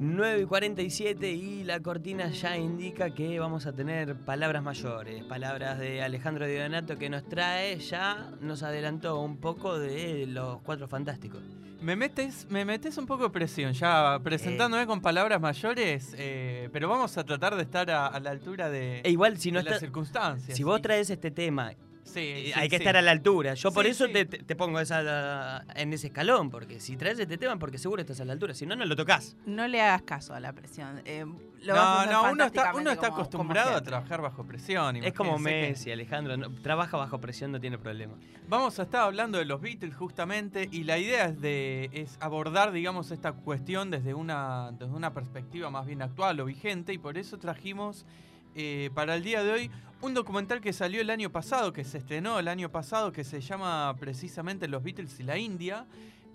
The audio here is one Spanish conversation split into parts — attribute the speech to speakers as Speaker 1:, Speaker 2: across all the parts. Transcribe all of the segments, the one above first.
Speaker 1: 9 y 47 y la cortina ya indica que vamos a tener palabras mayores, palabras de Alejandro Dionato que nos trae, ya nos adelantó un poco de los cuatro fantásticos.
Speaker 2: Me metes, me metes un poco de presión ya presentándome con palabras mayores, eh, pero vamos a tratar de estar a, la altura de,
Speaker 1: e igual, si no
Speaker 2: las circunstancias.
Speaker 1: Si vos traes este tema
Speaker 2: eh,
Speaker 1: sí, hay que estar a la altura. Yo por eso te, pongo esa, en ese escalón, porque si traes este tema, porque seguro estás a la altura, si no, no lo tocas.
Speaker 3: No le hagas caso a la presión. Eh,
Speaker 2: no, no, uno está, uno está acostumbrado a trabajar bajo presión.
Speaker 1: Es como Messi, Alejandro, trabaja bajo presión, no tiene problema.
Speaker 2: Vamos a estar hablando de los Beatles justamente, y la idea es, de, es abordar, digamos, esta cuestión desde una, desde una perspectiva más bien actual o vigente, y por eso trajimos eh, para el día de hoy un documental que salió el año pasado, que se estrenó el año pasado, que se llama precisamente Los Beatles y la India.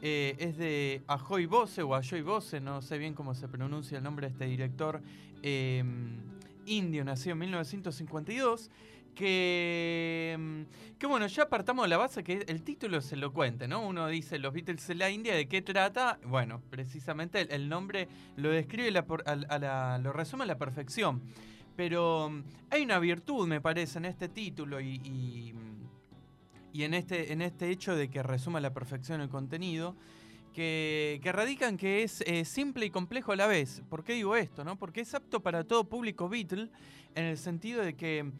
Speaker 2: Eh, es de Ajoy Bose o Ajoy Bose, no sé bien cómo se pronuncia el nombre de este director em, indio, nacido en 1952. Que, em, que bueno, ya partamos de la base que el título se lo cuente, ¿no? Uno dice Los Beatles en la India, ¿de qué trata? Bueno, precisamente el, nombre lo describe, lo resume a la perfección. Pero mm, hay una virtud, me parece, en este título y, y, en, este, en este hecho de que resuma a la perfección el contenido, que, que radica en que es eh, simple y complejo a la vez. ¿Por qué digo esto? No? Porque es apto para todo público Beatle en el sentido de que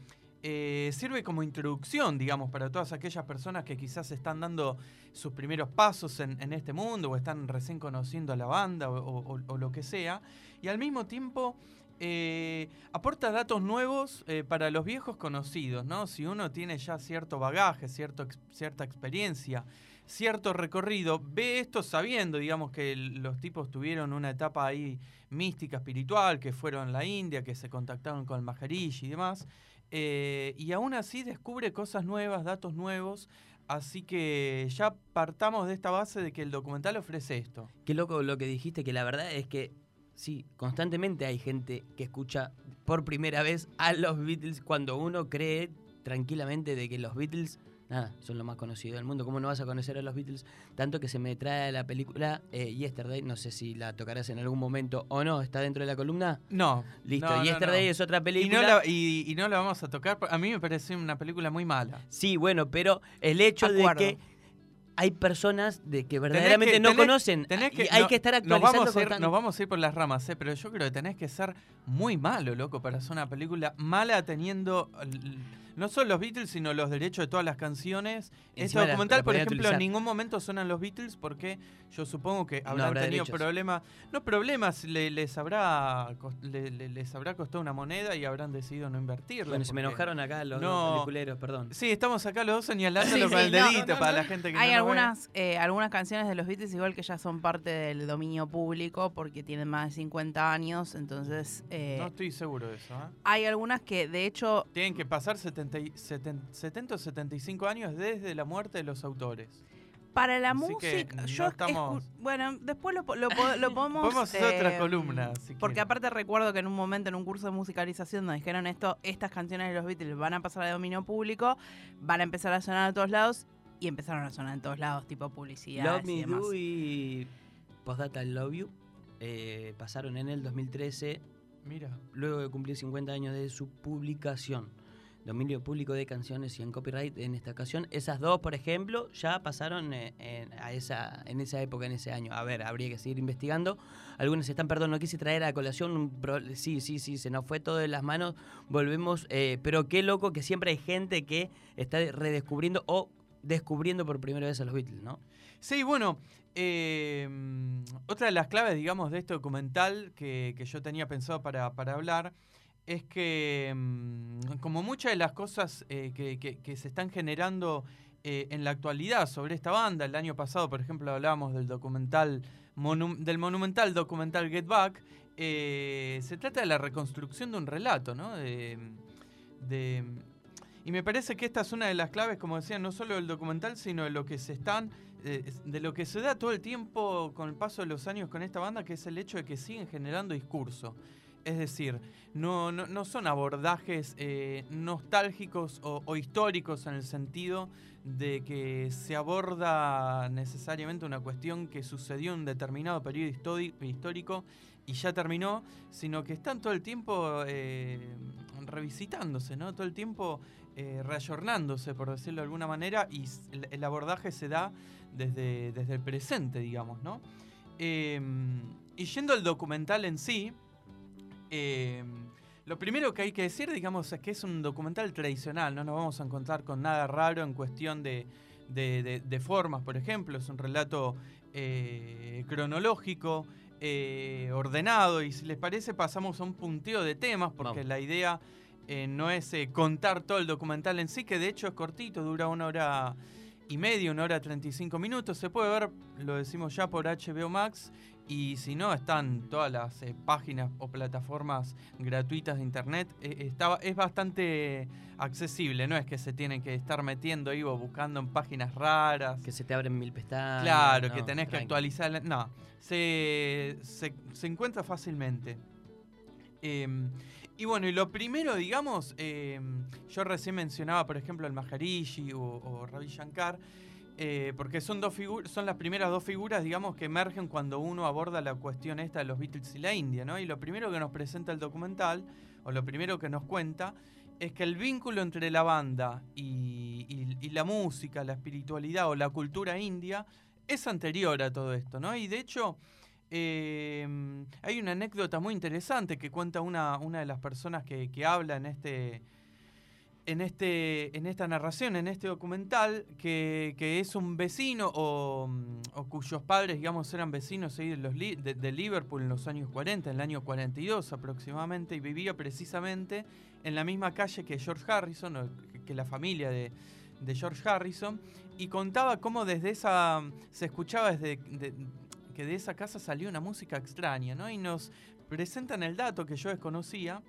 Speaker 2: eh, sirve como introducción, digamos, para todas aquellas personas que quizás están dando sus primeros pasos en, este mundo o están recién conociendo a la banda o lo que sea. Y al mismo tiempo eh, aporta datos nuevos eh, para los viejos conocidos, ¿no? Si uno tiene ya cierto bagaje, cierta experiencia, cierto recorrido, ve esto sabiendo, digamos, que los tipos tuvieron una etapa ahí mística, espiritual, que fueron a la India, que se contactaron con el Maharishi y demás, eh, y aún así descubre cosas nuevas, datos nuevos, Así que ya partamos de esta base de que el documental ofrece esto.
Speaker 1: Qué loco lo que dijiste, que la verdad es que sí, constantemente hay gente que escucha por primera vez a los Beatles cuando uno cree tranquilamente de que los Beatles nada, son lo más conocido del mundo. ¿Cómo no vas a conocer a los Beatles? Tanto que se me trae la película eh, Yesterday, no sé si la tocarás en algún momento o no, ¿está dentro de la columna?
Speaker 2: No.
Speaker 1: Listo, Yesterday es otra película.
Speaker 2: Y no, la, vamos a tocar, a mí me parece una película muy mala.
Speaker 1: Sí, bueno, pero el hecho de que hay personas de que verdaderamente no conocen. que, hay que estar actualizando.
Speaker 2: Nos vamos, a ir, nos vamos a ir por las ramas, ¿eh? pero yo creo que tenés que ser muy malo, loco, para hacer una película mala teniendo no solo los Beatles, sino los derechos de todas las canciones. este documental, por ejemplo, en ningún momento suenan los Beatles porque yo supongo que habrán tenido problemas. No problemas, les, habrá, les habrá costado una moneda y habrán decidido no invertirlo.
Speaker 1: Bueno, se me enojaron acá los dos peliculeros, perdón.
Speaker 2: Sí, estamos acá los dos señalándolo con el dedito para la gente que
Speaker 3: Hay algunas, eh, algunas canciones de los Beatles igual que ya son parte del dominio público porque tienen más de 50 años, entonces...
Speaker 2: Eh, no estoy seguro de eso. ¿eh?
Speaker 3: Hay algunas que, de hecho...
Speaker 2: Tienen que pasar 70 70, o 75 años desde la muerte de los autores.
Speaker 3: Para la música, yo estamos... bueno, después lo, lo, lo podemos...
Speaker 2: podemos hacer otra eh, columna.
Speaker 3: porque aparte recuerdo que en un momento en un curso de musicalización nos dijeron esto, estas canciones de los Beatles van a pasar a dominio público, van a empezar a sonar a todos lados y empezaron a sonar en todos lados, tipo publicidad.
Speaker 1: Love Me Do y Postdata Love You eh, pasaron en el 2013.
Speaker 2: Mira.
Speaker 1: Luego de cumplir 50 años de su publicación dominio público de canciones y en copyright en esta ocasión. Esas dos, por ejemplo, ya pasaron eh, en, a esa, en esa época, en ese año. A ver, habría que seguir investigando. Algunas están, perdón, no quise traer a colación. sí, sí, sí, se nos fue todo de las manos. Volvemos, eh, pero qué loco que siempre hay gente que está redescubriendo o descubriendo por primera vez a los Beatles, ¿no?
Speaker 2: Sí, bueno, eh, otra de las claves, digamos, de este documental que, que yo tenía pensado para, para hablar es que, mm, como muchas de las cosas eh, que, se están generando eh, en la actualidad sobre esta banda, el año pasado, por ejemplo, hablábamos del documental, del monumental documental Get Back, eh, se trata de la reconstrucción de un relato, ¿no? y me parece que esta es una de las claves, como decía, no solo del documental, sino de lo que se están, de lo que se da todo el tiempo con el paso de los años con esta banda, que es el hecho de que siguen generando discurso. Es decir, no, no, son abordajes eh, nostálgicos o, históricos en el sentido de que se aborda necesariamente una cuestión que sucedió en un determinado periodo histórico, y ya terminó, sino que están todo el tiempo eh, revisitándose, ¿no? Todo el tiempo eh, reayornándose, por decirlo de alguna manera, y el, abordaje se da desde, desde el presente, digamos, ¿no? Em, y yendo al documental en sí, em, lo primero que hay que decir, digamos, es que es un documental tradicional, no nos vamos a encontrar con nada raro en cuestión de, de, formas, por ejemplo, es un relato eh, cronológico, eh, ordenado, y si les parece pasamos a un punteo de temas, porque la idea eh, no es contar todo el documental en sí, que de hecho es cortito, dura una hora y media, una hora 35 minutos, se puede ver, lo decimos ya por HBO Max, y si no, están todas las eh, páginas o plataformas gratuitas de internet. Eh, es bastante accesible, no es que se tienen que estar metiendo ahí o buscando en páginas raras.
Speaker 1: Que se te abren mil pestañas.
Speaker 2: Claro, que tenés que actualizar. No, se, encuentra fácilmente. Em, y bueno, y lo primero, digamos, em, yo recién mencionaba, por ejemplo, el Maharishi o, o Ravi Shankar. Eh, porque son, dos son las primeras dos figuras, digamos, que emergen cuando uno aborda la cuestión esta de los Beatles y la India, ¿no? Y lo primero que nos presenta el documental, o lo primero que nos cuenta, es que el vínculo entre la banda y, la música, la espiritualidad o la cultura india es anterior a todo esto, ¿no? Y de hecho, eh, hay una anécdota muy interesante que cuenta una, una de las personas que, que habla en este en, este, en esta narración, en este documental, que, es un vecino o, cuyos padres, digamos, eran vecinos de, los de, Liverpool en los años 40, en el año 42 aproximadamente, y vivía precisamente en la misma calle que George Harrison, que la familia de, George Harrison, y contaba cómo desde esa, se escuchaba desde que de esa casa salió una música extraña, ¿no? Y nos presentan el dato que yo desconocía,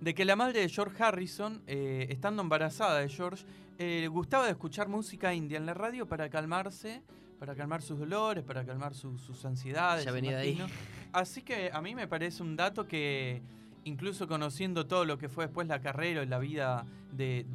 Speaker 2: de que la madre de George Harrison, eh, estando embarazada de George, eh, gustaba de escuchar música india en la radio para calmarse, para calmar sus dolores, para calmar sus ansiedades.
Speaker 1: Ya venía de ahí.
Speaker 2: Así que a mí me parece un dato que, incluso conociendo todo lo que fue después la carrera y la vida de,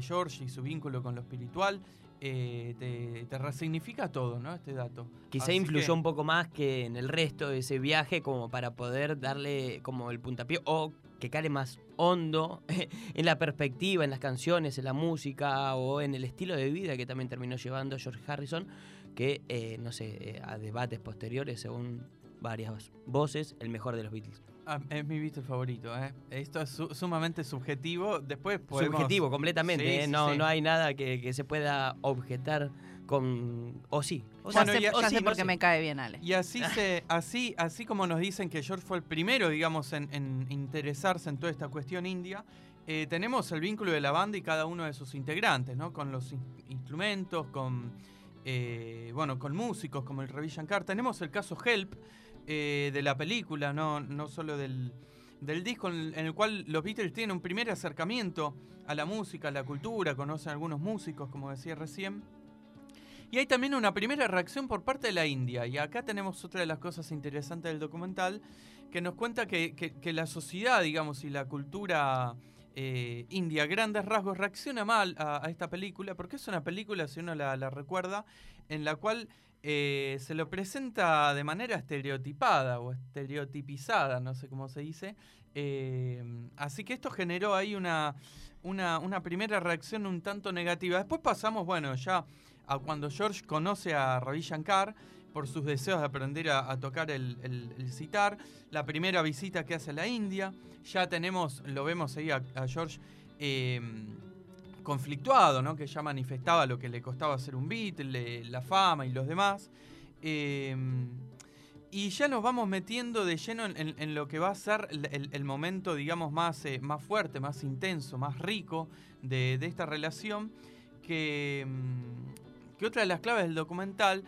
Speaker 2: George y su vínculo con lo espiritual, eh, te, resignifica todo, ¿no? Este dato.
Speaker 1: Quizá influyó un poco más que en el resto de ese viaje como para poder darle como el puntapié o que cale más hondo en la perspectiva, en las canciones, en la música o en el estilo de vida que también terminó llevando George Harrison, que, eh, no sé, eh, a debates posteriores, según varias voces, el mejor de los Beatles.
Speaker 2: Ah, es mi Beatle favorito, ¿eh? Esto es sumamente subjetivo. Después
Speaker 1: Subjetivo, completamente, ¿eh? no, no hay nada que, se pueda objetar con... O sí.
Speaker 3: O sea, sé, porque me cae bien, Ale.
Speaker 2: Y así, se, así, así como nos dicen que George fue el primero, digamos, en, interesarse en toda esta cuestión india, eh, tenemos el vínculo de la banda y cada uno de sus integrantes, ¿no? Con los instrumentos, con... Eh, bueno, con músicos como el Ravi Shankar. Tenemos el caso Help, eh, de la película, no, no solo del, disco, en el, cual los Beatles tienen un primer acercamiento a la música, a la cultura, conocen a algunos músicos, como decía recién. Y hay también una primera reacción por parte de la India. Y acá tenemos otra de las cosas interesantes del documental, que nos cuenta que, la sociedad, digamos, y la cultura eh, india, grandes rasgos, reacciona mal a, esta película, porque es una película, si uno la, recuerda, en la cual eh, se lo presenta de manera estereotipada o estereotipizada, no sé cómo se dice. Eh, así que esto generó ahí una, una, primera reacción un tanto negativa. Después pasamos, bueno, ya a cuando George conoce a Ravi Shankar por sus deseos de aprender a, tocar el, el, citar, la primera visita que hace a la India, ya tenemos, lo vemos ahí a, George eh, conflictuado, ¿no? que ya manifestaba lo que le costaba hacer un beat, la fama y los demás. Em, y ya nos vamos metiendo de lleno en, lo que va a ser el, momento, digamos, más, eh, más fuerte, más intenso, más rico de, esta relación. Que, em, que, otra de las claves del documental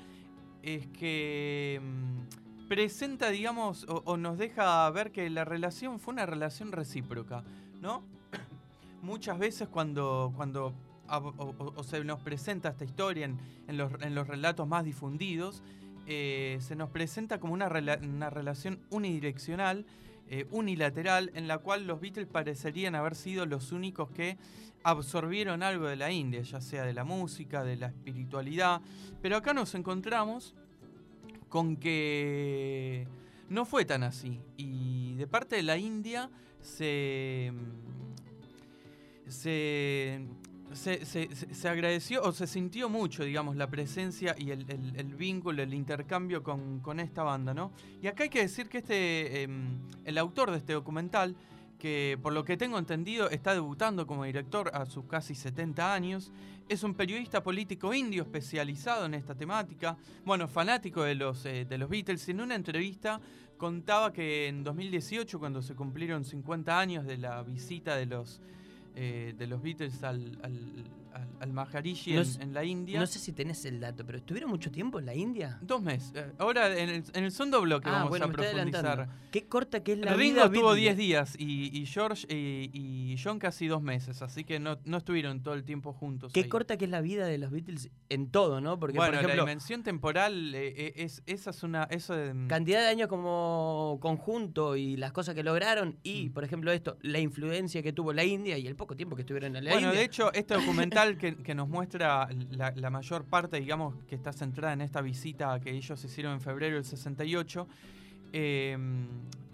Speaker 2: es que em, presenta, digamos, o, nos deja ver que la relación fue una relación recíproca, ¿no? muchas veces cuando, cuando se nos presenta esta historia en, los, relatos más difundidos, eh, se nos presenta como una, relación unidireccional, eh, unilateral, en la cual los Beatles parecerían haber sido los únicos que absorbieron algo de la India, ya sea de la música, de la espiritualidad. Pero acá nos encontramos con que no fue tan así. Y de parte de la India se, se, se, se- agradeció o se sintió mucho, digamos, la presencia y el, el- el vínculo, el intercambio con, con esta banda, ¿no? Y acá hay que decir que este, em, el autor de este documental, que por lo que tengo entendido está debutando como director a sus casi 70 años, es un periodista político indio especializado en esta temática, bueno, fanático de los, eh, de los Beatles. En una entrevista contaba que en 2018, cuando se cumplieron 50 años de la visita de los, eh, de los Beatles al, al, al- al Maharishi
Speaker 1: No
Speaker 2: en, la India,
Speaker 1: No sé si tenés el dato, pero ¿estuvieron mucho tiempo en la India?
Speaker 2: dos meses. Eh, Ahora en el, en el segundo bloque
Speaker 1: ah,
Speaker 2: vamos
Speaker 1: bueno,
Speaker 2: a profundizar.
Speaker 1: Qué corta que es la
Speaker 2: Ringo
Speaker 1: vida
Speaker 2: estuvo
Speaker 1: Beatle.
Speaker 2: 10 días y, y George y, y John casi dos meses, así que no, no estuvieron todo el tiempo juntos.
Speaker 1: Qué
Speaker 2: ahí.
Speaker 1: corta que es la vida de los Beatles en todo, ¿no? Porque,
Speaker 2: bueno,
Speaker 1: por ejemplo,
Speaker 2: la dimensión temporal, eh, eh, es, esa es una... Eso de,
Speaker 1: cantidad de años como conjunto y las cosas que lograron y,
Speaker 2: Mm.
Speaker 1: por ejemplo, esto, la influencia que tuvo la India y el poco tiempo que estuvieron en la
Speaker 2: Bueno,
Speaker 1: India.
Speaker 2: de hecho, este documental que, que nos muestra la, la mayor parte, digamos, que está centrada en esta visita que ellos hicieron en febrero del 68, eh,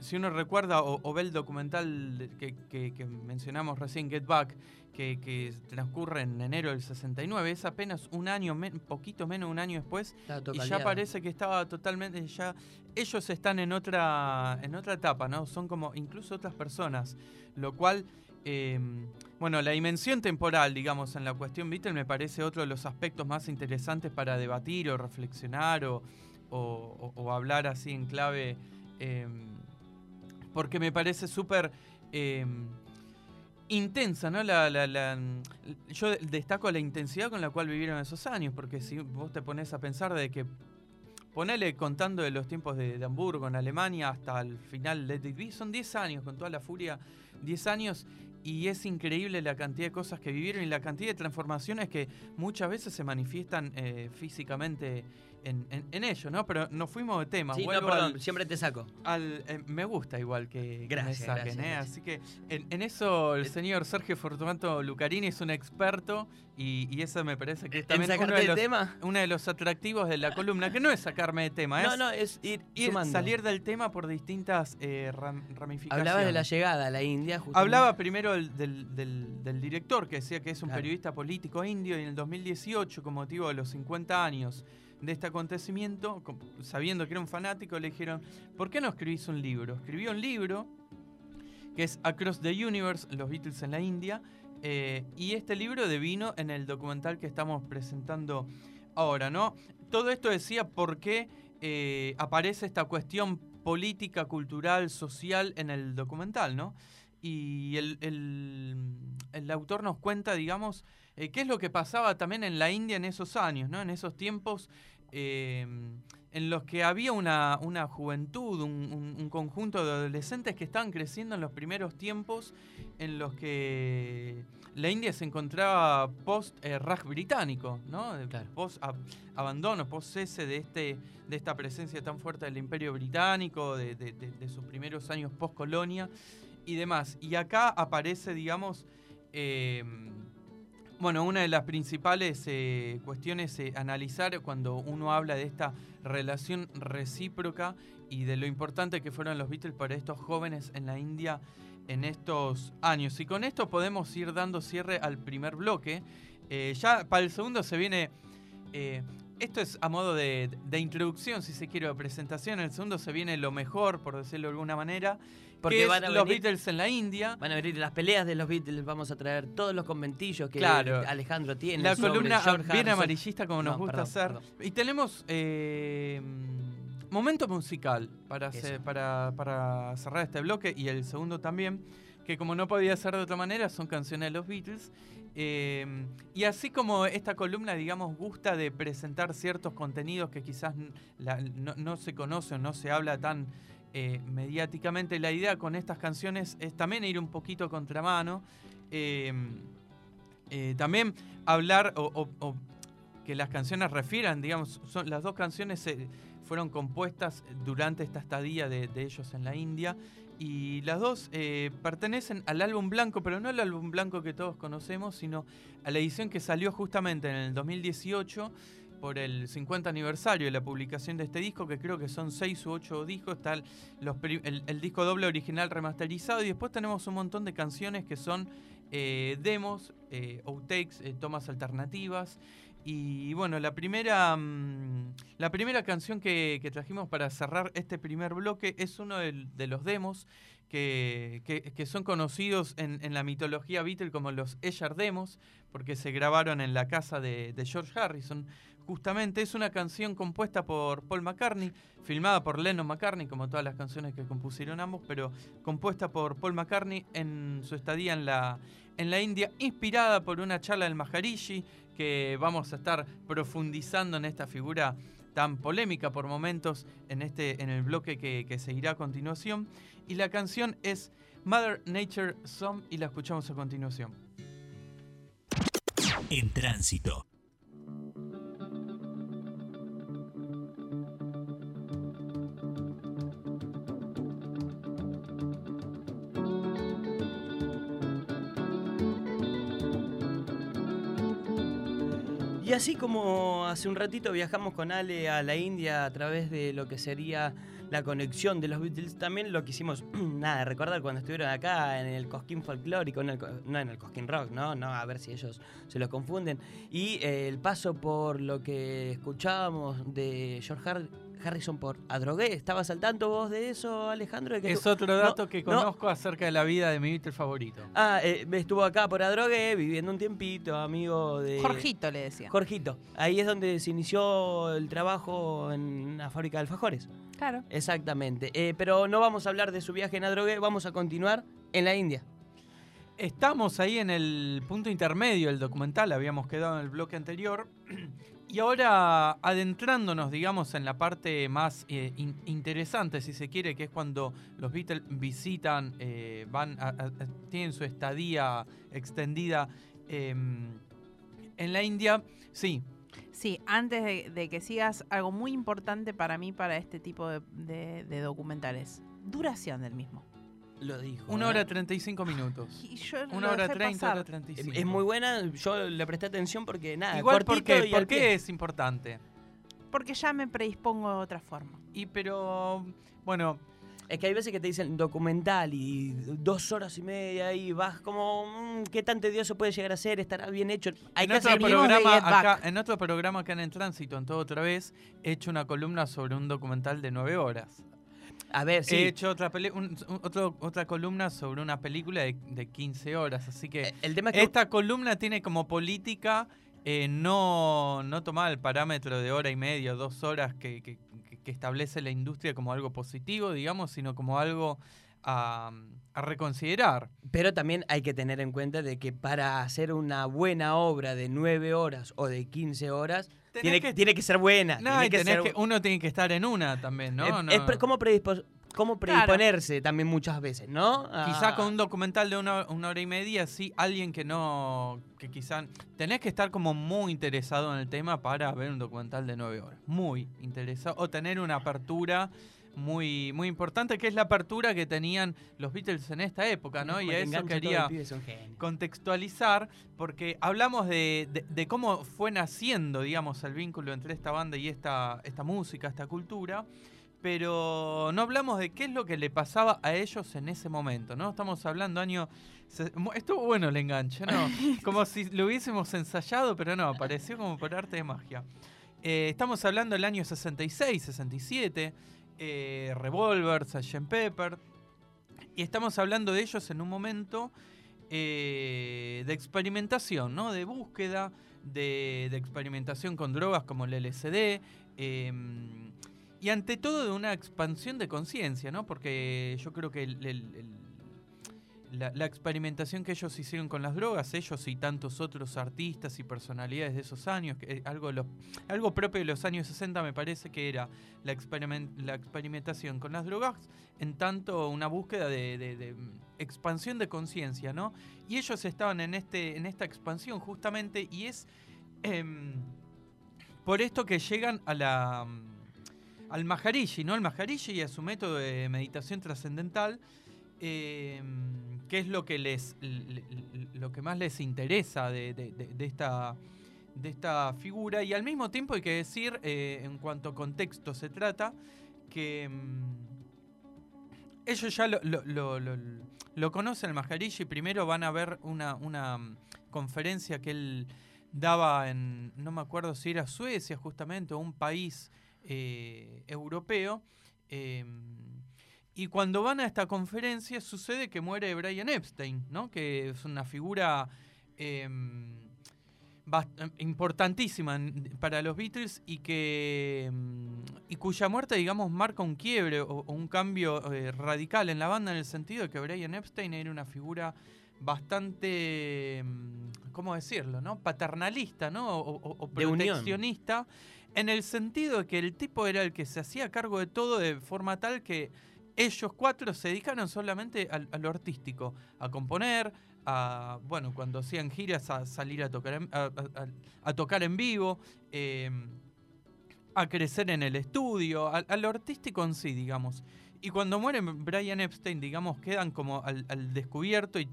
Speaker 2: si uno recuerda o, o ve el documental que, que- que mencionamos recién, Get Back, que, que transcurre en enero del 69, es apenas un año, men- poquito menos de un año después, y ya parece que estaba totalmente ya ellos están en otra en otra etapa no son como incluso otras personas lo cual eh, bueno la dimensión temporal digamos en la cuestión Beatle me parece otro de los aspectos más interesantes para debatir o reflexionar o, hablar así en clave eh, porque me parece súper eh, intensa, ¿no? La, yo destaco la intensidad con la cual vivieron esos años, porque si vos te pones a pensar de que, ponele contando de los tiempos de, de Hamburgo en Alemania hasta el final de It Be, son 10 años, con toda la furia, 10 años, y es increíble la cantidad de cosas que vivieron y la cantidad de transformaciones que muchas veces se manifiestan eh, físicamente en, en, en ello, ¿no? Pero nos fuimos de tema.
Speaker 1: Sí, no, perdón,
Speaker 2: al-
Speaker 1: siempre te saco.
Speaker 2: al- eh, me gusta igual que, que
Speaker 1: Gracias,
Speaker 2: me saquen,
Speaker 1: gracias,
Speaker 2: ¿eh?
Speaker 1: gracias.
Speaker 2: Así que en, en eso el señor Sergio Fortunato Lucarini es un experto y, y eso me parece que es
Speaker 1: ¿En
Speaker 2: también uno de, los,
Speaker 1: tema?
Speaker 2: uno de los atractivos de la columna, que no es sacarme de tema,
Speaker 1: No,
Speaker 2: es
Speaker 1: no, es ir,
Speaker 2: salir del tema por distintas eh, ram- ramificaciones.
Speaker 1: Hablabas de la llegada a la India. justamente.
Speaker 2: Hablaba primero del, del- del- del director, que decía que es un
Speaker 1: Claro.
Speaker 2: periodista político indio, y en el 2018, con motivo de los 50 años de este acontecimiento, sabiendo que era un fanático, le dijeron, ¿por qué no escribís un libro? Escribió un libro que es Across the Universe, los Beatles en la India, eh, y este libro devino en el documental que estamos presentando ahora, ¿no? Todo esto decía por qué eh, aparece esta cuestión política, cultural, social en el documental, ¿no? Y el, el- el autor nos cuenta, digamos, eh, qué es lo que pasaba también en la India en esos años, ¿no? En esos tiempos eh, en los que había una, una juventud, un, un- un conjunto de adolescentes que estaban creciendo en los primeros tiempos en los que la India se encontraba post-Raj británico, ¿no?
Speaker 1: Claro.
Speaker 2: Post-abandono, post-cese de, este, de esta presencia tan fuerte del Imperio Británico, de, de- de- de sus primeros años post-colonia y demás. Y acá aparece, digamos, eh, bueno, una de las principales eh, cuestiones eh, analizar cuando uno habla de esta relación recíproca y de lo importante que fueron los Beatles para estos jóvenes en la India en estos años. Y con esto podemos ir dando cierre al primer bloque. Eh, ya para el segundo se viene... esto es a modo de, de introducción, si se quiere, o presentación. En el segundo se viene lo mejor, por decirlo de alguna manera,
Speaker 1: Porque
Speaker 2: que es
Speaker 1: van a
Speaker 2: los
Speaker 1: venir-
Speaker 2: Beatles en la India.
Speaker 1: Van a venir las peleas de los Beatles, vamos a traer todos los conventillos que
Speaker 2: Claro.
Speaker 1: Alejandro tiene.
Speaker 2: La
Speaker 1: sobre
Speaker 2: columna
Speaker 1: George
Speaker 2: bien amarillista como nos
Speaker 1: No,
Speaker 2: gusta
Speaker 1: perdón,
Speaker 2: hacer.
Speaker 1: perdón.
Speaker 2: Y tenemos eh, momento musical para, hacer- para, para cerrar este bloque y el segundo también, que como no podía ser de otra manera, son canciones de los Beatles. Eh, y así como esta columna, digamos, gusta de presentar ciertos contenidos que quizás no, no se conocen, no se habla tan eh, mediáticamente, la idea con estas canciones es también ir un poquito contramano. Eh, eh, también hablar o, que las canciones refieran, digamos, son, las dos canciones fueron compuestas durante esta estadía de ellos en la India y las dos eh, pertenecen al álbum blanco, pero no al álbum blanco que todos conocemos, sino a la edición que salió justamente en el 2018 por el 50 aniversario de la publicación de este disco, que creo que son 6 u 8 discos. Está el, los el- el disco doble original remasterizado y después tenemos un montón de canciones que son eh, demos, eh, outtakes, eh, tomas alternativas. Y bueno, la primera, mm, la primera canción que, trajimos para cerrar este primer bloque es uno de, los demos que, que- son conocidos en, la mitología Beatle como los Esher Demos, porque se grabaron en la casa de George Harrison. Justamente es una canción compuesta por Paul McCartney, filmada por Lennon McCartney, como todas las canciones que compusieron ambos, pero compuesta por Paul McCartney en su estadía en la, en la India, inspirada por una charla del Maharishi, que vamos a estar profundizando en esta figura tan polémica por momentos en, este, en el bloque que, que seguirá a continuación. Y la canción es Mother Nature Song y la escuchamos a continuación.
Speaker 4: En tránsito.
Speaker 1: Así como hace un ratito viajamos con Ale a la India a través de lo que sería la conexión de los Beatles, también lo quisimos, nada, recordar cuando estuvieron acá en el Cosquín Folclórico, en el no en el Cosquín Rock, ¿no? No, a ver si ellos se los confunden. Y eh, el paso por lo que escuchábamos de George Har- Harrison por Adrogué, ¿estabas al tanto vos de eso, Alejandro? De que
Speaker 2: Es
Speaker 1: tú-
Speaker 2: otro dato
Speaker 1: no,
Speaker 2: que
Speaker 1: no.
Speaker 2: conozco acerca de la vida de mi Beatle favorito.
Speaker 1: Ah, eh, estuvo acá por Adrogué, viviendo un tiempito, amigo de...
Speaker 3: Jorgito le decía.
Speaker 1: Jorgito. Ahí es donde se inició el trabajo en la fábrica de alfajores.
Speaker 3: Claro.
Speaker 1: Exactamente. Eh, pero no vamos a hablar de su viaje en Adrogué, vamos a continuar en la India.
Speaker 2: Estamos ahí en el punto intermedio del documental, habíamos quedado en el bloque anterior. Y ahora adentrándonos, digamos, en la parte más eh, in- interesante, si se quiere, que es cuando los Beatles visitan, eh, van, a- tienen su estadía extendida em, en la India. Sí,
Speaker 3: Sí, antes de, que sigas, algo muy importante para mí para este tipo de documentales. Duración del mismo.
Speaker 1: Lo dijo.
Speaker 2: una
Speaker 1: ¿eh?
Speaker 2: hora 35 minutos.
Speaker 3: Y yo
Speaker 2: Una
Speaker 3: lo
Speaker 2: hora
Speaker 3: dejé
Speaker 2: 30,
Speaker 3: pasar.
Speaker 2: hora 35.
Speaker 1: Es muy buena, yo le presté atención porque nada,
Speaker 2: Igual, ¿por
Speaker 1: cortito
Speaker 2: qué?
Speaker 1: y
Speaker 2: ¿Por
Speaker 1: al
Speaker 2: qué
Speaker 1: pie.
Speaker 2: es importante?
Speaker 3: Porque ya me predispongo de otra forma.
Speaker 2: Y pero, bueno,
Speaker 1: Es que hay veces que te dicen documental y dos horas y media y vas como, mm, ¿qué tan tedioso puede llegar a ser? ¿Estará bien hecho? Hay
Speaker 2: en
Speaker 1: que
Speaker 2: otro,
Speaker 1: hacer...
Speaker 3: venimos de
Speaker 2: programa
Speaker 3: Back.
Speaker 2: acá, en otro programa acá en el tránsito, en todo otra vez, he hecho una columna sobre un documental de nueve horas.
Speaker 1: A ver, sí.
Speaker 2: He hecho otra, un- otro- otra columna sobre una película de, de 15 horas. Así que
Speaker 1: El tema es que...
Speaker 2: esta columna tiene como política eh, no, no tomar el parámetro de hora y media, dos horas que, que- que- que establece la industria como algo positivo, digamos, sino como algo a, a reconsiderar.
Speaker 1: Pero también hay que tener en cuenta de que para hacer una buena obra de 9 horas o de 15 horas, tiene
Speaker 2: que-
Speaker 1: tiene que ser buena.
Speaker 2: No,
Speaker 1: tiene
Speaker 2: y
Speaker 1: que
Speaker 2: tenés
Speaker 1: ser-
Speaker 2: que- uno tiene que estar en una también, ¿no?
Speaker 1: Eh,
Speaker 2: No-
Speaker 1: es pre- ¿Cómo, predispos- cómo predisponerse también muchas veces, no?
Speaker 2: Quizá
Speaker 1: Ah,
Speaker 2: con un documental de una, una hora y media, sí, alguien que no, que quizá, tenés que estar como muy interesado en el tema para ver un documental de nueve horas, muy interesado, o tener una apertura muy, muy importante, que es la apertura que tenían los Beatles en esta época, ¿no? Y a eso quería contextualizar, porque hablamos de, de- de cómo fue naciendo, digamos, el vínculo entre esta banda y esta, esta música, esta cultura, pero no hablamos de qué es lo que le pasaba a ellos en ese momento, ¿no? Estamos hablando año... Estuvo bueno el enganche, ¿no? Como si lo hubiésemos ensayado, pero no, pareció como por arte de magia. Eh, estamos hablando del año 66, 67, eh, Revolver, Sgt. Pepper, y estamos hablando de ellos en un momento eh, de experimentación, ¿no? De búsqueda, de, experimentación con drogas como el LSD. eh, y ante todo de una expansión de conciencia, ¿no? Porque yo creo que el- la, experimentación que ellos hicieron con las drogas, ellos y tantos otros artistas y personalidades de esos años, que, eh, algo, algo propio de los años 60 me parece que era la, experimen- la experimentación con las drogas, en tanto una búsqueda de, mm, expansión de conciencia, ¿no? Y ellos estaban en, este, en esta expansión justamente y es em, por esto que llegan a la, mm, al Maharishi, ¿no? Al Maharishi y a su método de meditación trascendental, em, que es lo que les lo que más les interesa de, esta de esta figura y al mismo tiempo hay que decir, eh, en cuanto a contexto se trata, que mm, ellos ya lo, lo, lo, conocen, el Maharishi, primero van a ver una, una mm, conferencia que él daba en, no me acuerdo si era Suecia justamente, o un país eh, europeo, y cuando van a esta conferencia sucede que muere Brian Epstein, ¿no? que es una figura eh, importantísima para los Beatles y que mm, y cuya muerte digamos marca un quiebre o, o un cambio eh, radical en la banda en el sentido de que Brian Epstein era una figura bastante cómo decirlo no paternalista no o, o, o proteccionista en el sentido de que el tipo era el que se hacía cargo de todo de forma tal que ellos cuatro se dedicaron solamente a, lo artístico a componer a, bueno, cuando hacían giras a salir a tocar en, tocar en vivo, eh, a crecer en el estudio, a, lo artístico en sí, digamos. Y cuando muere Brian Epstein, digamos, quedan como al, descubierto y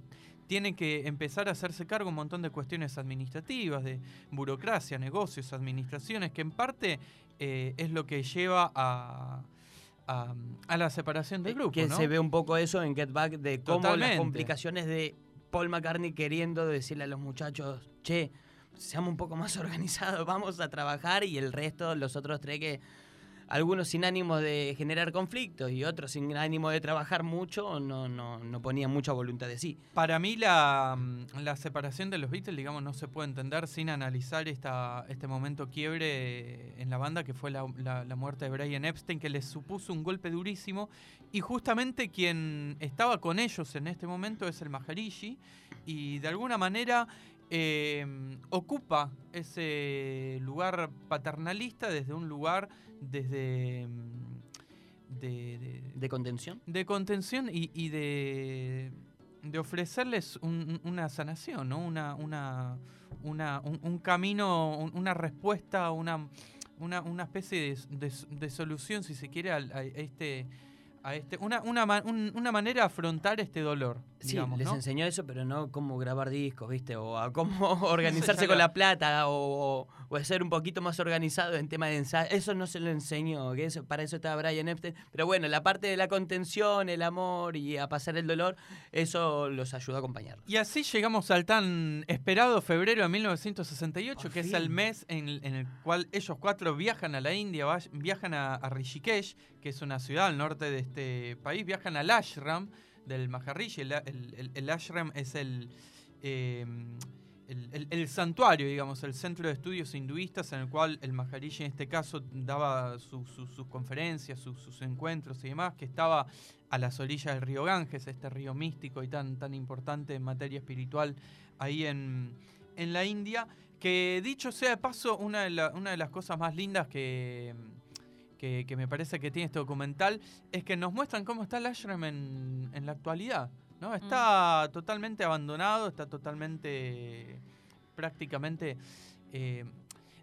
Speaker 2: tienen que empezar a hacerse cargo un montón de cuestiones administrativas, de burocracia, negocios, administraciones, que en parte eh, es lo que lleva a, a, a, la separación del grupo.
Speaker 1: Que
Speaker 2: ¿no?
Speaker 1: se ve un poco eso en Get Back, de cómo Totalmente. las complicaciones de Paul McCartney queriendo decirle a los muchachos, che, seamos un poco más organizados, vamos a trabajar y el resto, los otros tres que algunos sin ánimo de generar conflictos y otros sin ánimo de trabajar mucho, no, no, no ponían mucha voluntad de sí.
Speaker 2: Para mí la, la, separación de los Beatles, digamos, no se puede entender sin analizar esta, este momento quiebre en la banda que fue la, la, la, muerte de Brian Epstein, que les supuso un golpe durísimo. Y justamente quien estaba con ellos en este momento es el Maharishi y de alguna manera eh, ocupa ese lugar paternalista desde un lugar desde
Speaker 1: de, de, de contención
Speaker 2: de contención y, y de, de, ofrecerles un, una sanación no una una, una un, un, camino una respuesta una una, una especie de, de, solución si se quiere a, a este a este, una, una, una, manera de afrontar este dolor.
Speaker 1: Sí,
Speaker 2: digamos,
Speaker 1: les
Speaker 2: ¿no?
Speaker 1: enseñó eso, pero no cómo grabar discos, ¿viste? O a cómo organizarse con la plata, o, o, ser un poquito más organizado en tema de ensayo. Eso no se lo enseñó, que eso, para eso estaba Brian Epstein. Pero bueno, la parte de la contención, el amor y a pasar el dolor, eso los ayudó a acompañar.
Speaker 2: Y así llegamos al tan esperado febrero de 1968, Por que fin. es el mes en, en, el cual ellos cuatro viajan a la India, viajan a, a Rishikesh, que es una ciudad al norte de este país, viajan al ashram del Maharishi. El, ashram es el, eh, el, el, santuario, digamos, el centro de estudios hinduistas en el cual el Maharishi en este caso daba su, su, sus conferencias, sus, encuentros y demás, que estaba a las orillas del río Ganges, este río místico y tan, tan importante en materia espiritual ahí en, en la India. Que dicho sea de paso, una de, la, una de las cosas más lindas que que, que, me parece que tiene este documental, es que nos muestran cómo está el ashram en, en la actualidad. ¿no? Está mm. totalmente abandonado, está totalmente, prácticamente eh,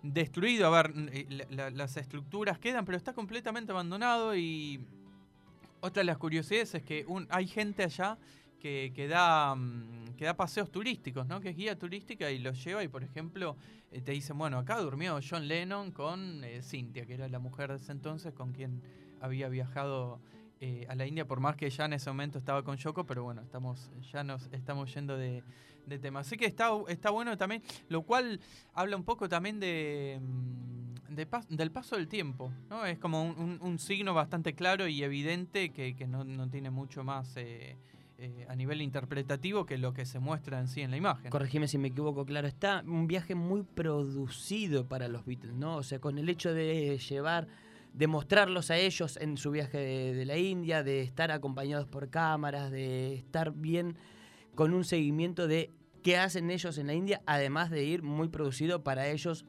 Speaker 2: destruido. A ver, eh, la, la, las estructuras quedan, pero está completamente abandonado y otra de las curiosidades es que un, hay gente allá que, da, mm, que da paseos turísticos, ¿no? que es guía turística y los lleva y, por ejemplo, eh, te dicen, bueno, acá durmió John Lennon con eh, Cynthia, que era la mujer de ese entonces con quien había viajado eh, a la India, por más que ya en ese momento estaba con Yoko, pero bueno, estamos, ya nos estamos yendo de, de tema. Así que está, está bueno también, lo cual habla un poco también de, mm, de del paso del tiempo, ¿no? Es como un, un, signo bastante claro y evidente que, que no, no, tiene mucho más... Eh, a nivel interpretativo que lo que se muestra en sí en la imagen.
Speaker 1: Corregime si me equivoco, claro, está un viaje muy producido para los Beatles, ¿no? O sea, con el hecho de llevar, de mostrarlos a ellos en su viaje de la India, de estar acompañados por cámaras, de estar bien con un seguimiento de qué hacen ellos en la India, además de ir muy producido para ellos,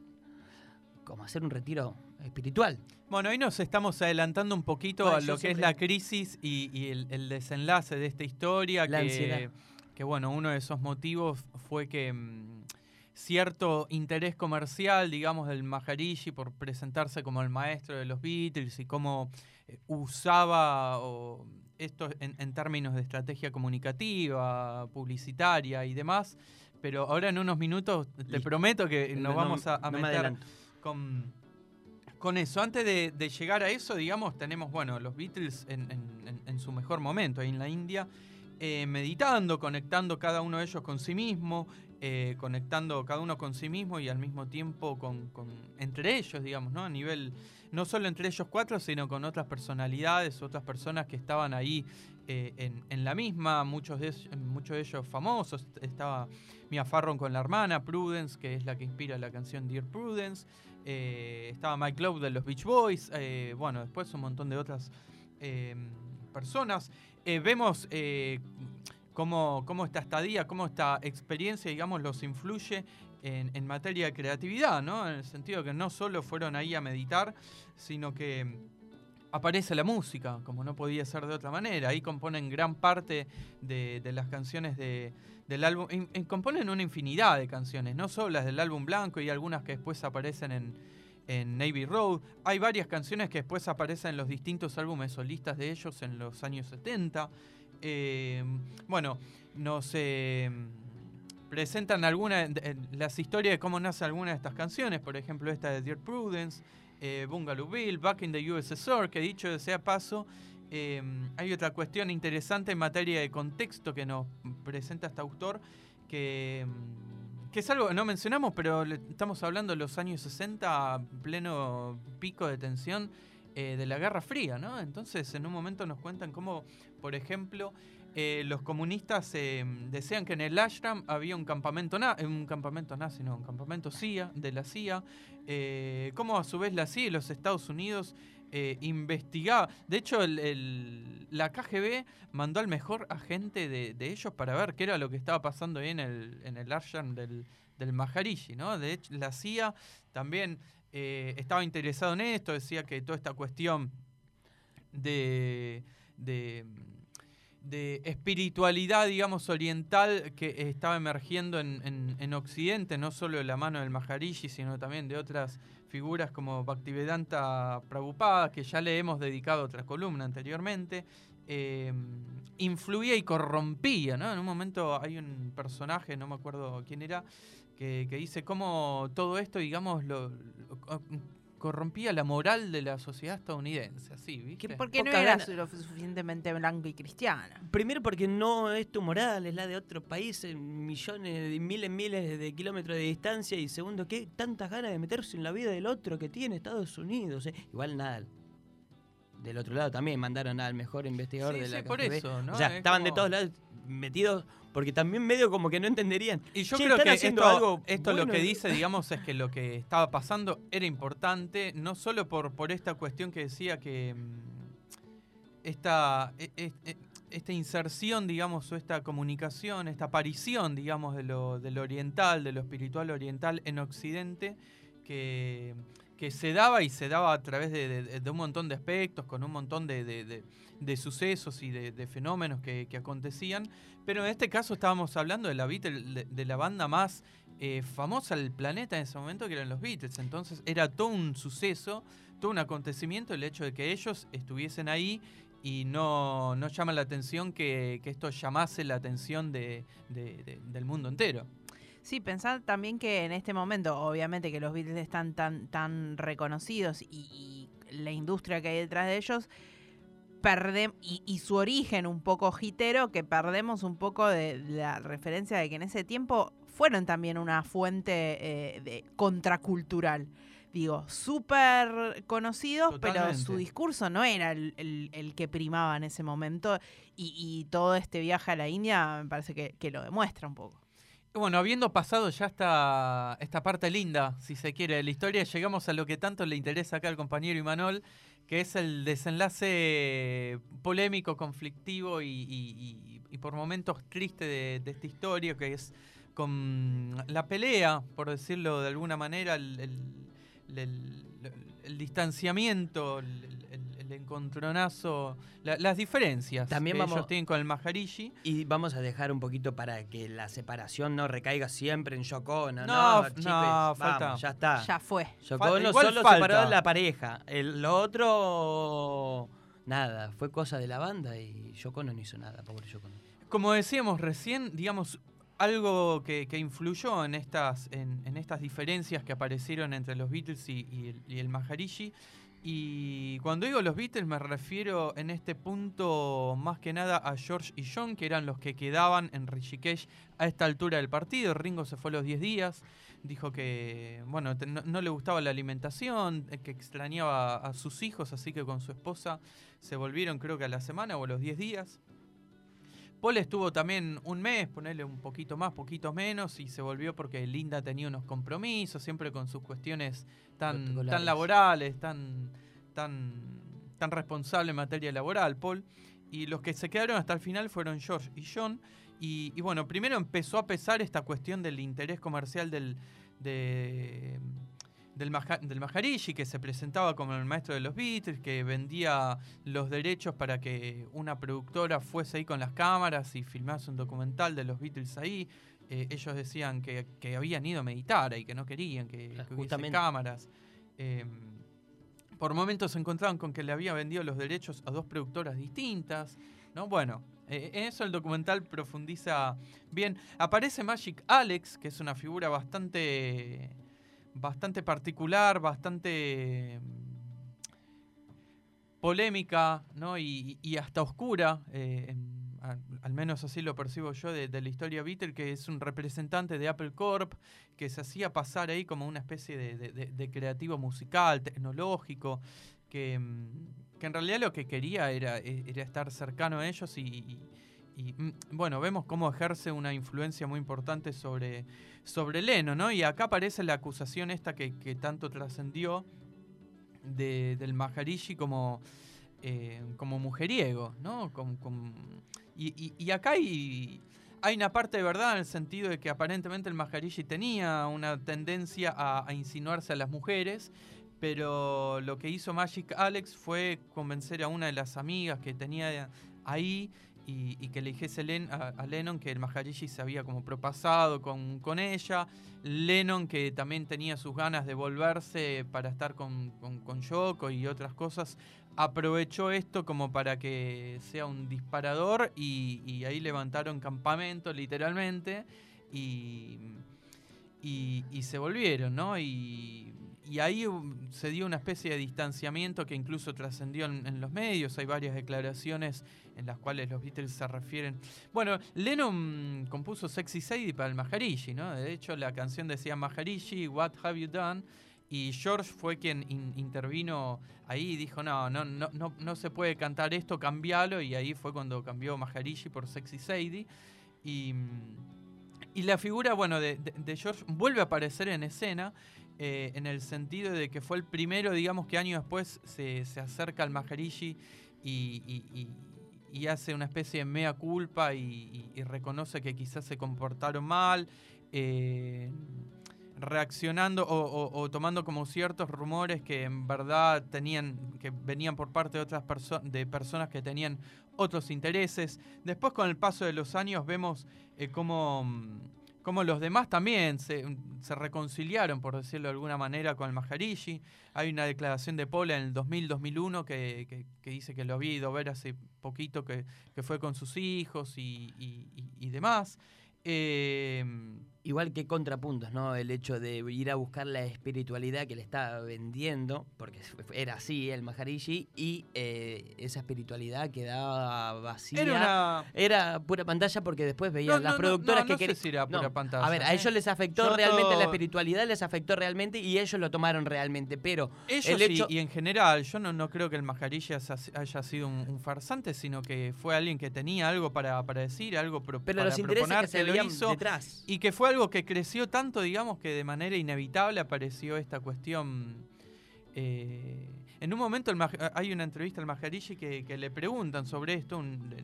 Speaker 1: como hacer un retiro espiritual.
Speaker 2: Bueno, hoy nos estamos adelantando un poquito bueno, a lo que es la crisis y, y el, el, desenlace de esta historia.
Speaker 1: La
Speaker 2: que,
Speaker 1: ansiedad.
Speaker 2: que, bueno, uno de esos motivos fue que mmm, cierto interés comercial, digamos, del Maharishi por presentarse como el maestro de los Beatles y cómo eh, usaba o, esto en, en términos de estrategia comunicativa, publicitaria y demás, pero ahora en unos minutos te
Speaker 1: Listo.
Speaker 2: prometo que nos
Speaker 1: No-
Speaker 2: vamos a, a
Speaker 1: no
Speaker 2: meter con, con eso. Antes de, llegar a eso, digamos, tenemos, bueno, los Beatles en, en- en- en su mejor momento ahí en la India, eh, meditando, conectando cada uno de ellos con sí mismo, eh, conectando cada uno con sí mismo y al mismo tiempo con, entre ellos, digamos, ¿no? A nivel, no solo entre ellos cuatro, sino con otras personalidades, otras personas que estaban ahí eh, en, la misma, muchos de, muchos de ellos famosos. Estaba Mia Farron con la hermana, Prudence, que es la que inspira la canción Dear Prudence. Eh, estaba Mike Love de los Beach Boys. bueno, después un montón de otras personas. Vemos cómo, esta estadía, cómo esta experiencia, digamos, los influye en, materia de creatividad, ¿no? En el sentido que no solo fueron ahí a meditar, sino que aparece la música, como no podía ser de otra manera. Ahí componen gran parte de, de las canciones de, del álbum. componen una infinidad de canciones, no solo las del álbum blanco y algunas que después aparecen en, en Navy Road. Hay varias canciones que después aparecen en los distintos álbumes solistas de ellos en los años 70. Eh, bueno, nos eh, presentan algunas las historias de cómo nace alguna de estas canciones, por ejemplo esta de Dear Prudence, eh, Bungalow Bill, Back in the USSR, que dicho sea paso, eh, hay otra cuestión interesante en materia de contexto que nos presenta este autor, que, que es algo que no mencionamos, pero estamos hablando de los años 60, pleno pico de tensión eh, de la Guerra Fría, ¿no? Entonces, en un momento nos cuentan cómo, por ejemplo, eh, los comunistas eh, desean que en el ashram había un campamento, na- eh, un campamento nazi, no, un campamento CIA, de la CIA, eh, cómo a su vez la CIA y los Estados Unidos investigaba. De hecho, la KGB mandó al mejor agente de, ellos para ver qué era lo que estaba pasando ahí en el, ashram del, del Maharishi, ¿no? De hecho, la CIA también eh, estaba interesado en esto, decía que toda esta cuestión de, de, espiritualidad, digamos, oriental que estaba emergiendo en, en- en Occidente, no solo de la mano del Maharishi, sino también de otras figuras como Bhaktivedanta Prabhupada, que ya le hemos dedicado otra columna anteriormente, eh, influía y corrompía, ¿no? En un momento hay un personaje, no me acuerdo quién era, que, que dice cómo todo esto, digamos, lo, lo- co- corrompía la moral de la sociedad estadounidense, así, ¿viste?
Speaker 1: ¿Qué
Speaker 3: Porque no era
Speaker 1: gana.
Speaker 3: lo suficientemente blanca y cristiana.
Speaker 1: Primero porque no es tu moral, es la de otro país, en millones, miles, miles de kilómetros de distancia. Y segundo, ¿qué tantas ganas de meterse en la vida del otro que tiene Estados Unidos? eh? Igual nada. Del otro lado también mandaron al mejor investigador
Speaker 2: Sí,
Speaker 1: de la
Speaker 2: sí, por eso, ¿no?
Speaker 1: O sea,
Speaker 2: Es
Speaker 1: estaban de todos lados metidos porque también medio como que no entenderían.
Speaker 2: Y yo
Speaker 1: Che,
Speaker 2: creo que esto,
Speaker 1: algo
Speaker 2: esto lo que dice, digamos, es que lo que estaba pasando era importante, no solo por, por esta cuestión que decía que mm, esta, e- e- e- esta inserción, digamos, o esta comunicación, esta aparición, digamos, de lo, de lo oriental, de lo espiritual oriental en Occidente, que, que se daba y se daba a través de, un montón de aspectos, con un montón de, de- sucesos y de, fenómenos que, acontecían. Pero en este caso estábamos hablando de la, Beatle- de, la banda más eh, famosa del planeta en ese momento, que eran los Beatles. Entonces era todo un suceso, todo un acontecimiento el hecho de que ellos estuviesen ahí y no, no llama la atención que, que esto llamase la atención de- de- de- del mundo entero.
Speaker 3: Sí, pensar también que en este momento, obviamente que los Beatles están tan, tan reconocidos y, y la industria que hay detrás de ellos, perdem y, y su origen un poco hitero, que perdemos un poco de la referencia de que en ese tiempo fueron también una fuente eh, de contracultural. Digo, súper conocidos, pero su discurso no era el, el- el que primaba en ese momento. Y, y todo este viaje a la India me parece que, que lo demuestra un poco.
Speaker 2: Bueno, habiendo pasado ya esta, esta parte linda, si se quiere, de la historia, llegamos a lo que tanto le interesa acá al compañero Imanol, que es el desenlace polémico, conflictivo y, por momentos triste de, de esta historia, que es con la pelea, por decirlo de alguna manera, el, el- el- el distanciamiento, el, encontronazo, la- las diferencias
Speaker 1: También
Speaker 2: que
Speaker 1: vamos-
Speaker 2: ellos tienen con el Maharishi.
Speaker 1: Y vamos a dejar un poquito para que la separación no recaiga siempre en Yoko Ono.
Speaker 2: No,
Speaker 1: No, chicos,
Speaker 2: no,
Speaker 1: vamos,
Speaker 2: falta.
Speaker 1: ya está.
Speaker 3: Ya fue.
Speaker 1: Yoko
Speaker 2: Falta-
Speaker 1: Ono
Speaker 2: igual
Speaker 1: solo
Speaker 2: falta.
Speaker 1: separó la pareja. El, lo otro, nada, fue cosa de la banda y Yoko Ono no hizo nada, pobre Yoko Ono.
Speaker 2: Como decíamos recién, digamos, algo que, que influyó en estas, en, en estas diferencias que aparecieron entre los Beatles y, y el, y el Maharishi. Y cuando digo los Beatles me refiero en este punto más que nada a George y John, que eran los que quedaban en Rishikesh a esta altura del partido. Ringo se fue a los 10 días, dijo que bueno no, no le gustaba la alimentación, eh, que extrañaba a sus hijos, así que con su esposa se volvieron creo que a la semana o a los 10 días. Paul estuvo también un mes, ponerle un poquito más, poquito menos, y se volvió porque Linda tenía unos compromisos, siempre con sus cuestiones tan, tan laborales, tan, tan, tan responsable en materia laboral, Paul. Y los que se quedaron hasta el final fueron George y John. Y, y bueno, primero empezó a pesar esta cuestión del interés comercial del, de- del, Maha- del Maharishi, que se presentaba como el maestro de los Beatles, que vendía los derechos para que una productora fuese ahí con las cámaras y filmase un documental de los Beatles ahí. Eh, ellos decían que, que habían ido a meditar y que no querían que,
Speaker 1: Claro,
Speaker 2: que hubiese cámaras. Eh, por momentos se encontraban con que le había vendido los derechos a dos productoras distintas. ¿no? Bueno, eh, en eso el documental profundiza bien. Aparece Magic Alex, que es una figura bastante, bastante particular, bastante mm, polémica ¿no? y, y hasta oscura. eh, al, menos así lo percibo yo de, la historia Beatle, que es un representante de Apple Corp, que se hacía pasar ahí como una especie de, creativo musical, tecnológico, que, mm, que en realidad lo que quería era, e- era estar cercano a ellos y- y, mm, bueno, vemos cómo ejerce una influencia muy importante sobre, sobre Leno, ¿no? Y acá aparece la acusación esta que, tanto trascendió de- del Maharishi como, eh, como mujeriego, ¿no? Y acá hay, hay una parte de verdad en el sentido de que aparentemente el Maharishi tenía una tendencia a, a insinuarse a las mujeres, pero lo que hizo Magic Alex fue convencer a una de las amigas que tenía ahí y, que le dijese a, Lennon que el Maharishi se había como propasado con, con ella. Lennon que también tenía sus ganas de volverse para estar con, con, con Yoko y otras cosas, aprovechó esto como para que sea un disparador y, y ahí levantaron campamento literalmente y, y, y se volvieron, ¿no? Y, y ahí um, se dio una especie de distanciamiento que incluso trascendió en, en los medios. Hay varias declaraciones en las cuales los Beatles se refieren. Bueno, Lennon compuso Sexy Sadie para el Maharishi, ¿no? De hecho, la canción decía Maharishi, What Have You Done? Y George fue quien in- intervino ahí y dijo, no, no, no, no, no se puede cantar esto, cambialo. Y ahí fue cuando cambió Maharishi por Sexy Sadie. Y, y la figura, bueno, de, de- de George vuelve a aparecer en escena. Eh, en el sentido de que fue el primero, digamos, que años después se, se acerca al Maharishi y, hace una especie de mea culpa y, reconoce que quizás se comportaron mal, eh, reaccionando o, tomando como ciertos rumores que en verdad tenían, que venían por parte de otras personas, que tenían otros intereses. Después, con el paso de los años, vemos eh, cómo, cómo los demás también se, reconciliaron, por decirlo de alguna manera, con el Maharishi. Hay una declaración de Paul en el 2000-2001 que, que- que dice que lo había ido a ver hace poquito, que, fue con sus hijos y- y demás. Eh,
Speaker 1: Igual que contrapuntos, ¿no? El hecho de ir a buscar la espiritualidad que le estaba vendiendo, porque era así el Maharishi, y eh, esa espiritualidad quedaba vacía.
Speaker 2: era una...
Speaker 1: Era pura pantalla porque después veían
Speaker 2: No,
Speaker 1: las
Speaker 2: no,
Speaker 1: productoras
Speaker 2: no,
Speaker 1: que querían.
Speaker 2: si era pura pantalla,
Speaker 1: A ver, a
Speaker 2: ¿eh?
Speaker 1: ellos les afectó
Speaker 2: Yo
Speaker 1: realmente la espiritualidad, les afectó realmente y ellos lo tomaron realmente. Pero
Speaker 2: Ellos
Speaker 1: el hecho-
Speaker 2: y, en general, yo no, no creo que el Maharishi haya, sido un, un farsante, sino que fue alguien que tenía algo para, para decir, algo pro-
Speaker 1: pero
Speaker 2: para
Speaker 1: los intereses que se
Speaker 2: lo hizo,
Speaker 1: detrás.
Speaker 2: y que fue algo que creció tanto, digamos, que de manera inevitable apareció esta cuestión. eh, en un momento hay una entrevista al Maharishi que, le preguntan sobre esto, un-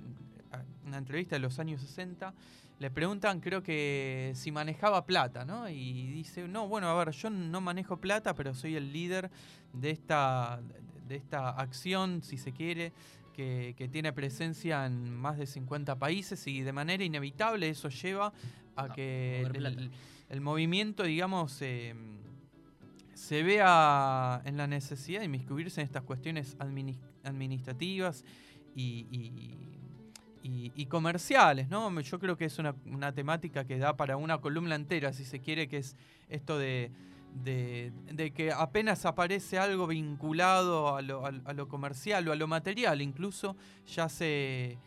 Speaker 2: una entrevista de los años 60, le preguntan creo que si manejaba plata, ¿no? Y dice, no, bueno, a ver, yo no manejo plata, pero soy el líder de esta, de esta acción, si se quiere, que, que tiene presencia en más de 50 países y de manera inevitable eso lleva a que el, movimiento, digamos, eh, se vea en la necesidad de inmiscuirse en estas cuestiones adminis- administrativas y, y- y, comerciales, ¿no? Yo creo que es una, una, temática que da para una columna entera, si se quiere, que es esto de, de, que apenas aparece algo vinculado a lo, a lo, comercial o a lo material, incluso ya se,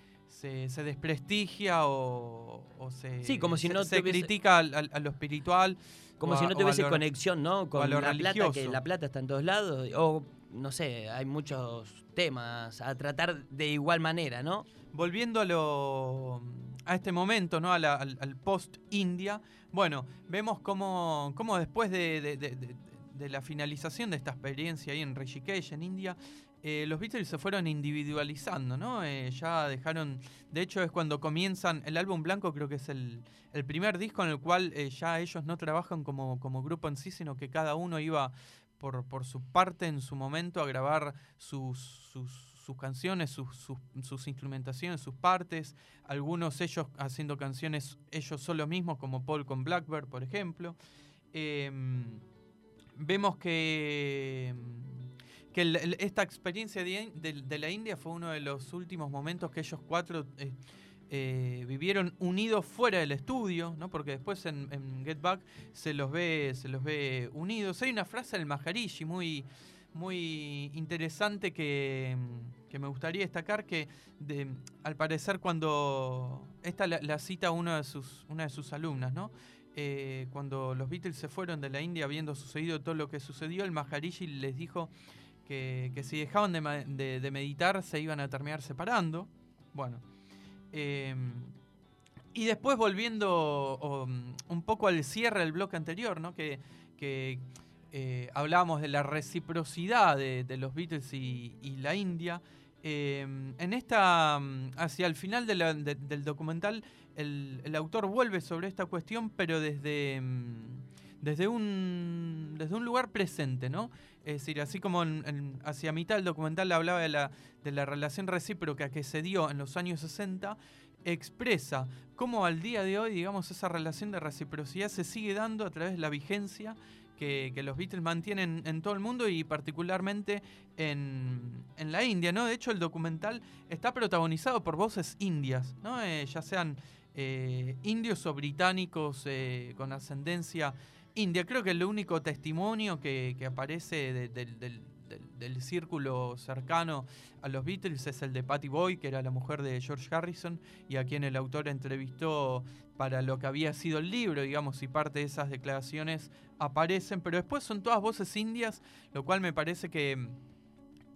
Speaker 2: se, desprestigia o, se,
Speaker 1: sí, como si no
Speaker 2: se, critica a, lo espiritual.
Speaker 1: Como si no tuviese conexión, ¿no? Con la plata, que la plata está en todos lados. O, no sé, hay muchos temas a tratar de igual manera, ¿no?
Speaker 2: Volviendo a lo a este momento, ¿no? al, al post-India, bueno, vemos cómo, cómo después de, la finalización de esta experiencia ahí en Rishikesh, en India, eh, los Beatles se fueron individualizando, ¿no? Eh, ya dejaron, de hecho es cuando comienzan, el álbum blanco creo que es el, primer disco en el cual eh, ya ellos no trabajan como, como grupo en sí, sino que cada uno iba por, por su parte en su momento a grabar sus, sus sus canciones, sus, instrumentaciones, sus partes, algunos ellos haciendo canciones ellos solo mismos, como Paul con Blackbird, por ejemplo. Em, vemos que, que esta experiencia de, la India fue uno de los últimos momentos que ellos cuatro eh, eh, vivieron unidos fuera del estudio, ¿no? porque después en, Get Back se los ve, se los ve unidos. Hay una frase del Maharishi muy muy interesante que, me gustaría destacar que al parecer cuando esta la, cita una de sus una de sus alumnas no eh, cuando los Beatles se fueron de la India habiendo sucedido todo lo que sucedió el Maharishi les dijo que, si dejaban de, meditar se iban a terminar separando bueno em, y después volviendo un poco al cierre del bloque anterior no que, que eh, hablábamos de la reciprocidad de, los Beatles y, la India. Eh, en esta, mm, hacia el final del documental, el, autor vuelve sobre esta cuestión, pero desde, mm, desde, un, desde un lugar presente, ¿no? Es decir, así como hacia mitad del documental hablaba de la, de la relación recíproca que se dio en los años 60, expresa cómo al día de hoy, digamos, esa relación de reciprocidad se sigue dando a través de la vigencia que, los Beatles mantienen en todo el mundo y particularmente en, la India, ¿no? De hecho, el documental está protagonizado por voces indias, ¿no? Eh, ya sean eh, indios o británicos eh, con ascendencia india. Creo que el único testimonio que, aparece del del círculo cercano a los Beatles es el de Patty Boy, que era la mujer de George Harrison, y a quien el autor entrevistó para lo que había sido el libro, digamos, y parte de esas declaraciones aparecen, pero después son todas voces indias, lo cual me parece que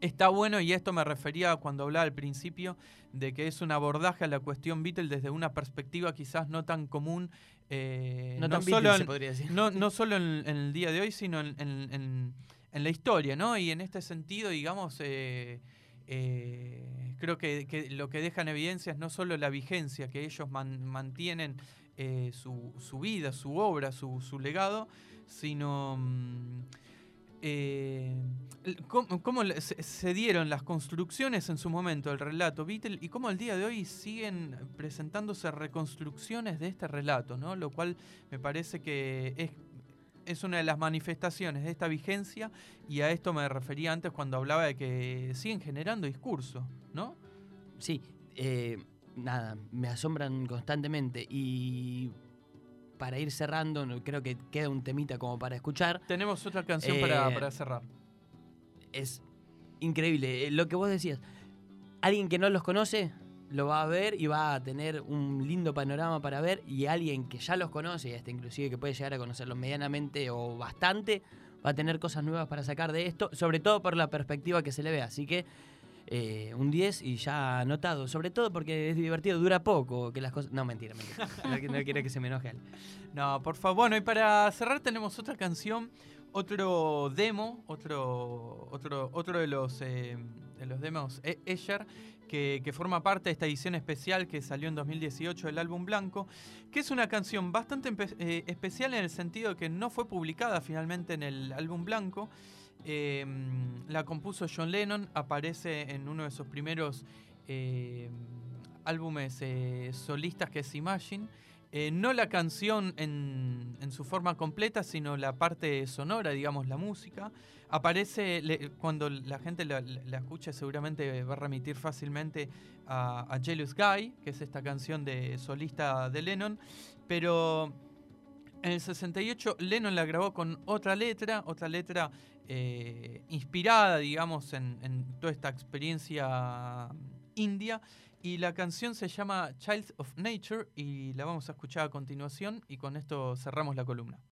Speaker 2: está bueno, y esto me refería cuando hablaba al principio, de que es un abordaje a la cuestión Beatles desde una perspectiva quizás no tan común.
Speaker 1: Eh, no, solo en, se podría decir.
Speaker 2: No, solo en, el día de hoy, sino en en la historia, ¿no? Y en este sentido, digamos, eh, eh, creo que, lo que deja en evidencia es no solo la vigencia que ellos mantienen eh, su, vida, su obra, su, legado, sino mm, cómo, se, dieron las construcciones en su momento del relato Beatle y cómo al día de hoy siguen presentándose reconstrucciones de este relato, ¿no? Lo cual me parece que es es una de las manifestaciones de esta vigencia y a esto me refería antes cuando hablaba de que siguen generando discurso, ¿no?
Speaker 1: Sí, eh, nada, me asombran constantemente y para ir cerrando, creo que queda un temita como para escuchar.
Speaker 2: Tenemos otra canción para,
Speaker 1: eh,
Speaker 2: para cerrar.
Speaker 1: Es increíble, eh, lo que vos decías, alguien que no los conoce lo va a ver y va a tener un lindo panorama para ver y alguien que ya los conoce, y hasta inclusive que puede llegar a conocerlos medianamente o bastante, va a tener cosas nuevas para sacar de esto, sobre todo por la perspectiva que se le ve. Así que eh, un 10 y ya anotado, sobre todo porque es divertido, dura poco, que las cosas... No, mentira, mentira. no, quiero que se me enoje.
Speaker 2: No, por favor. Bueno, y para cerrar tenemos otra canción, otro demo, otro, otro, otro de los, eh, de los demos, e-, Escher, que, forma parte de esta edición especial que salió en 2018 del álbum Blanco, que es una canción bastante eh, especial en el sentido de que no fue publicada finalmente en el álbum Blanco. Em, la compuso John Lennon, aparece en uno de sus primeros em, álbumes eh, solistas que es Imagine. eh, no la canción en, su forma completa, sino la parte sonora, digamos, la música. Aparece, cuando la gente la, la, escucha, seguramente va a remitir fácilmente a, a Jealous Guy, que es esta canción de solista de Lennon, pero en el 68 Lennon la grabó con otra letra, otra letra eh, inspirada, digamos, en, en, toda esta experiencia india. Y la canción se llama Child of Nature y la vamos a escuchar a continuación y con esto cerramos la columna.